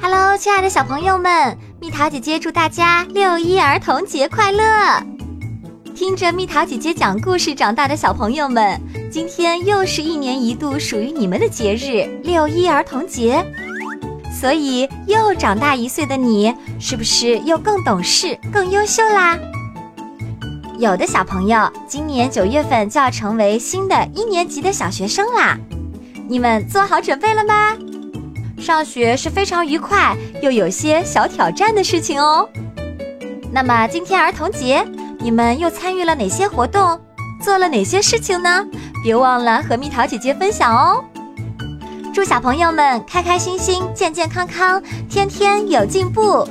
Hello，亲爱的小朋友们，蜜桃姐姐祝大家六一儿童节快乐！听着蜜桃姐姐讲故事长大的小朋友们，今天又是一年一度属于你们的节日——六一儿童节。所以，又长大一岁的你，是不是又更懂事、更优秀啦？有的小朋友今年九月份就要成为新的一年级的小学生啦，你们做好准备了吗？上学是非常愉快又有些小挑战的事情哦。那么今天儿童节，你们又参与了哪些活动，做了哪些事情呢？别忘了和蜜桃姐姐分享哦。祝小朋友们开开心心、健健康康，天天有进步。